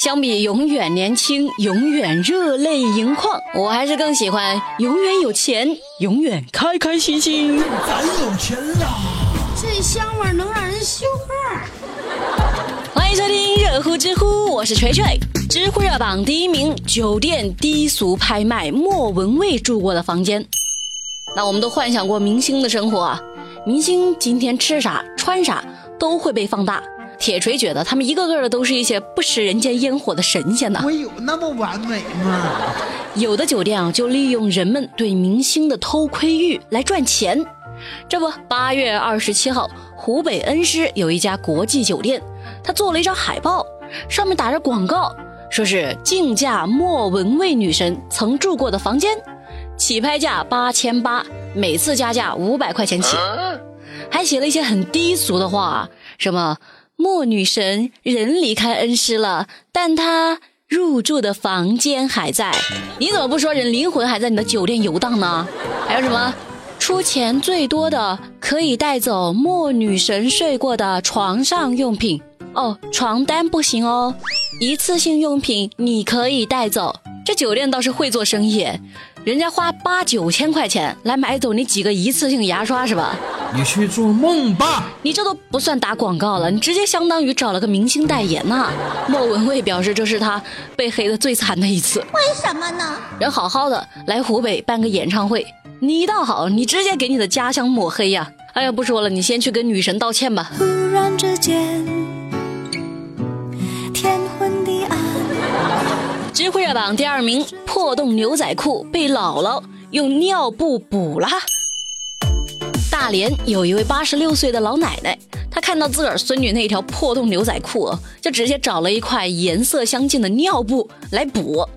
相比永远年轻、永远热泪盈眶，我还是更喜欢永远有钱、永远开开心心。咱有钱啦！这香味能让人羞汗。欢迎收听热乎知乎，我是锤锤。知乎热榜第一名，酒店低俗拍卖莫文蔚住过的房间。那我们都幻想过明星的生活啊，明星今天吃啥穿啥都会被放大。铁锤觉得他们一个个的都是一些不食人间烟火的神仙呐。我有那么完美吗？有的酒店啊，就利用人们对明星的偷窥欲来赚钱。这不，八月二十七号，湖北恩施有一家国际酒店，他做了一张海报，上面打着广告，说是竞价莫文蔚女神曾住过的房间，起拍价八千八，每次加价五百块钱起，还写了一些很低俗的话，什么。莫女神人离开恩施了，但她入住的房间还在。你怎么不说人灵魂还在你的酒店游荡呢？还有什么？出钱最多的可以带走莫女神睡过的床上用品哦，床单不行哦。一次性用品你可以带走。这酒店倒是会做生意。人家花八九千块钱来买走你几个一次性牙刷是吧？你去做梦吧！你这都不算打广告了，你直接相当于找了个明星代言呐。莫文蔚表示这是他被黑的最惨的一次。为什么呢？人好好的来湖北办个演唱会，你倒好，你直接给你的家乡抹黑呀！哎呀，不说了，你先去跟女神道歉吧。突然之间，知乎热榜第二名。破洞牛仔裤被姥姥用尿布补了。大连有一位八十六岁的老奶奶，她看到自个儿孙女那条破洞牛仔裤，就直接找了一块颜色相近的尿布来补。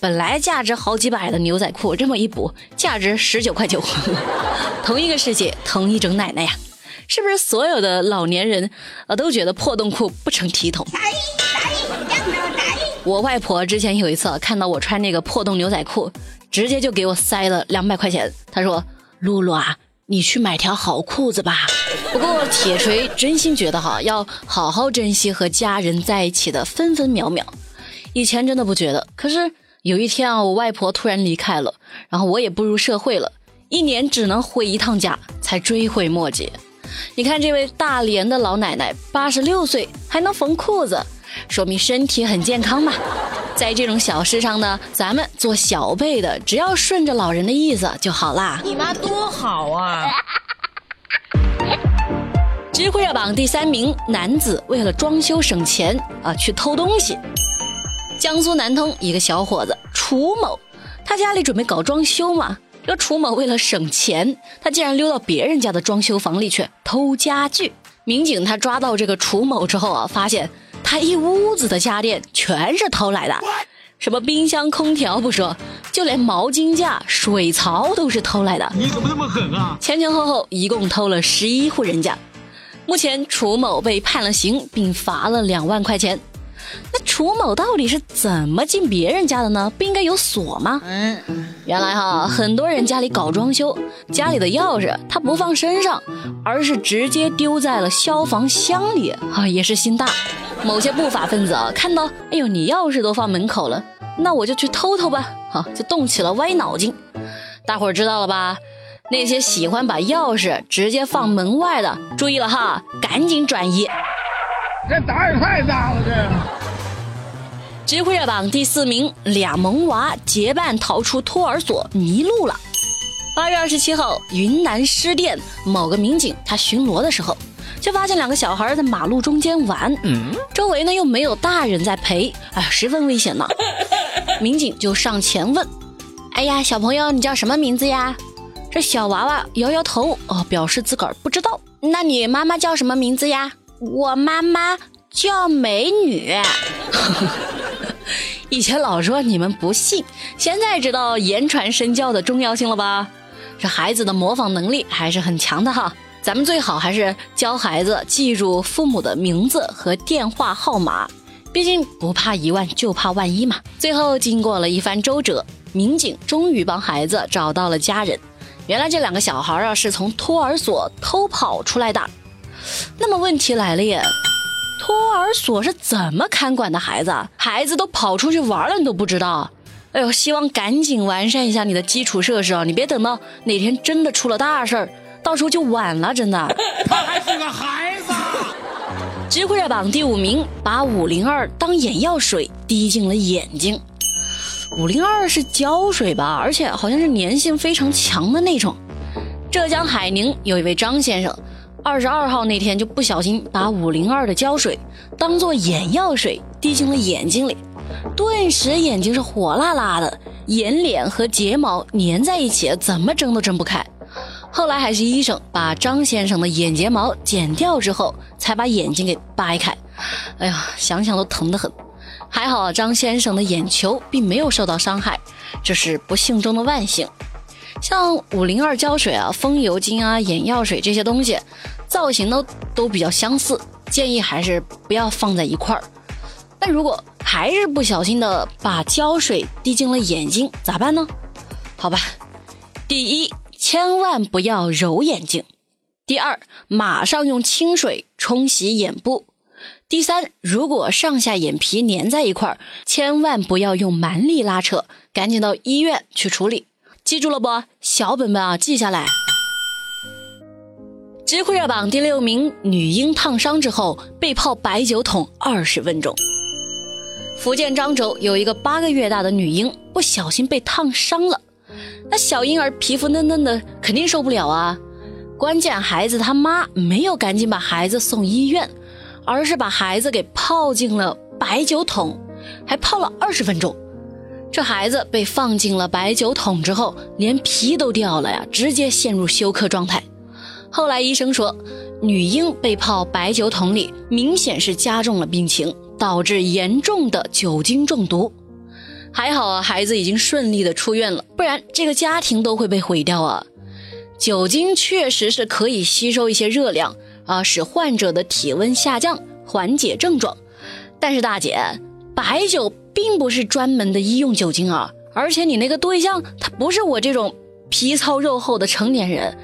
本来价值好几百的牛仔裤，这么一补，价值十九块九。同一个世界，同一种奶奶呀，是不是所有的老年人啊都觉得破洞裤不成体统？我外婆之前有一次看到我穿那个破洞牛仔裤，直接就给我塞了两百块钱。她说：“露露啊，你去买条好裤子吧。”不过铁锤真心觉得哈，要好好珍惜和家人在一起的分分秒秒。以前真的不觉得，可是有一天啊，我外婆突然离开了，然后我也步入社会了，一年只能回一趟家，才追悔莫及。你看这位大连的老奶奶，八十六岁还能缝裤子。说明身体很健康嘛，在这种小事上呢，咱们做小辈的，只要顺着老人的意思就好啦。你妈多好啊！知乎热榜第三名，男子为了装修省钱啊，去偷东西。江苏南通一个小伙子楚某，他家里准备搞装修嘛，这个楚某为了省钱，他竟然溜到别人家的装修房里去偷家具。民警他抓到这个楚某之后啊，发现。他一屋子的家电全是偷来的，什么冰箱、空调不说，就连毛巾架、水槽都是偷来的。你怎么那么狠啊？前前后后一共偷了十一户人家，目前楚某被判了刑，并罚了两万块钱。那楚某到底是怎么进别人家的呢？不应该有锁吗？嗯，原来哈，很多人家里搞装修，家里的钥匙他不放身上，而是直接丢在了消防箱里啊，也是心大。某些不法分子啊，看到，哎呦，你钥匙都放门口了，那我就去偷偷吧，好，就动起了歪脑筋。大伙儿知道了吧？那些喜欢把钥匙直接放门外的，注意了哈，赶紧转移。这胆也太大了，这。知乎热榜第四名，俩萌娃结伴逃出托儿所迷路了。八月二十七号，云南施甸某个民警他巡逻的时候。就发现两个小孩在马路中间玩，嗯周围呢又没有大人在陪，哎，十分危险呢。民警就上前问：“哎呀，小朋友，你叫什么名字呀？”这小娃娃摇摇头，哦，表示自个儿不知道。那你妈妈叫什么名字呀？我妈妈叫美女。以前老说你们不信，现在知道言传身教的重要性了吧？这孩子的模仿能力还是很强的哈。咱们最好还是教孩子记住父母的名字和电话号码，毕竟不怕一万就怕万一嘛。最后经过了一番周折，民警终于帮孩子找到了家人。原来这两个小孩啊是从托儿所偷跑出来的。那么问题来了耶，托儿所是怎么看管的孩子？孩子都跑出去玩了，你都不知道？哎呦，希望赶紧完善一下你的基础设施啊！你别等到哪天真的出了大事儿，到时候就晚了，真的。他还是个孩子。知乎热榜第五名，把五零二当眼药水滴进了眼睛。五零二是胶水吧，而且好像是粘性非常强的那种。浙江海宁有一位张先生，二十二号那天就不小心把五零二的胶水当做眼药水滴进了眼睛里，顿时眼睛是火辣辣的，眼睑和睫毛粘在一起，怎么睁都睁不开。后来还是医生把张先生的眼睫毛剪掉之后，才把眼睛给掰开。哎呀，想想都疼得很。还好张先生的眼球并没有受到伤害，这是不幸中的万幸。像五零二胶水啊、风油精啊、眼药水这些东西，造型呢都比较相似，建议还是不要放在一块儿。但如果还是不小心的把胶水滴进了眼睛，咋办呢？好吧，第一，千万不要揉眼睛；第二，马上用清水冲洗眼部。第三，如果上下眼皮粘在一块儿，千万不要用蛮力拉扯，赶紧到医院去处理。记住了不？小本本啊，记下来。知乎热榜第六名：女婴烫伤之后被泡白酒桶二十分钟。福建漳州有一个八个月大的女婴不小心被烫伤了，那小婴儿皮肤嫩嫩的，肯定受不了啊。关键孩子他妈没有赶紧把孩子送医院。而是把孩子给泡进了白酒桶，还泡了二十分钟。这孩子被放进了白酒桶之后，连皮都掉了呀，直接陷入休克状态。后来医生说，女婴被泡白酒桶里，明显是加重了病情，导致严重的酒精中毒。还好啊，孩子已经顺利的出院了，不然这个家庭都会被毁掉啊。酒精确实是可以吸收一些热量。啊，使患者的体温下降，缓解症状。但是大姐，白酒并不是专门的医用酒精啊，而且你那个对象他不是我这种皮糙肉厚的成年人，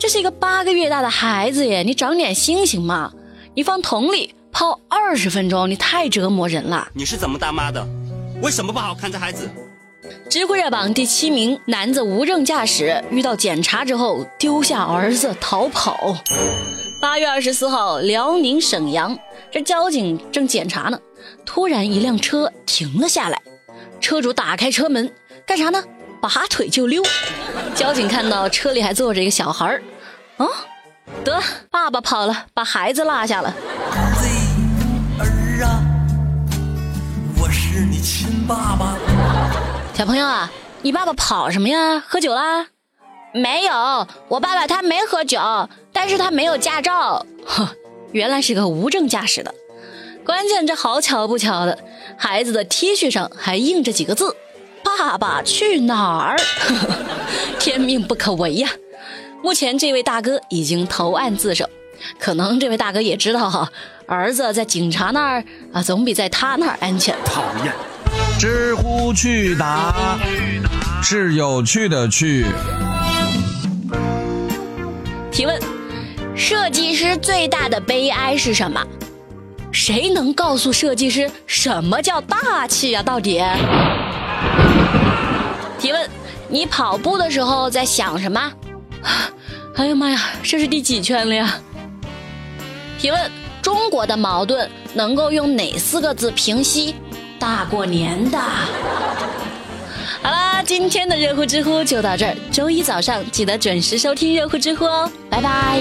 这是一个八个月大的孩子耶，你长点心行吗？你放桶里泡二十分钟，你太折磨人了。你是怎么当妈的？为什么不好好看着孩子？知乎热榜第七名，男子无证驾驶遇到检查之后丢下儿子逃跑。八月二十四号，辽宁沈阳，这交警正检查呢，突然一辆车停了下来，车主打开车门干啥呢？拔腿就溜。交警看到车里还坐着一个小孩儿，啊，得，爸爸跑了，把孩子落下了。儿子，儿啊，我是你亲爸爸。小朋友啊，你爸爸跑什么呀？喝酒啦？没有，我爸爸他没喝酒，但是他没有驾照。哼，原来是个无证驾驶的。关键这好巧不巧的，孩子的 T 恤上还印着几个字：“爸爸去哪儿？” 天命不可违呀！目前这位大哥已经投案自首，可能这位大哥也知道哈，儿子在警察那儿啊，总比在他那儿安全。讨厌！知乎去答是有趣的去。提问：设计师最大的悲哀是什么？谁能告诉设计师什么叫大气呀？到底？提问：你跑步的时候在想什么？哎呀妈呀，这是第几圈了呀？提问：中国的矛盾能够用哪四个字平息？大过年的。好啦，今天的热乎知乎就到这儿。周一早上记得准时收听热乎知乎哦，拜拜。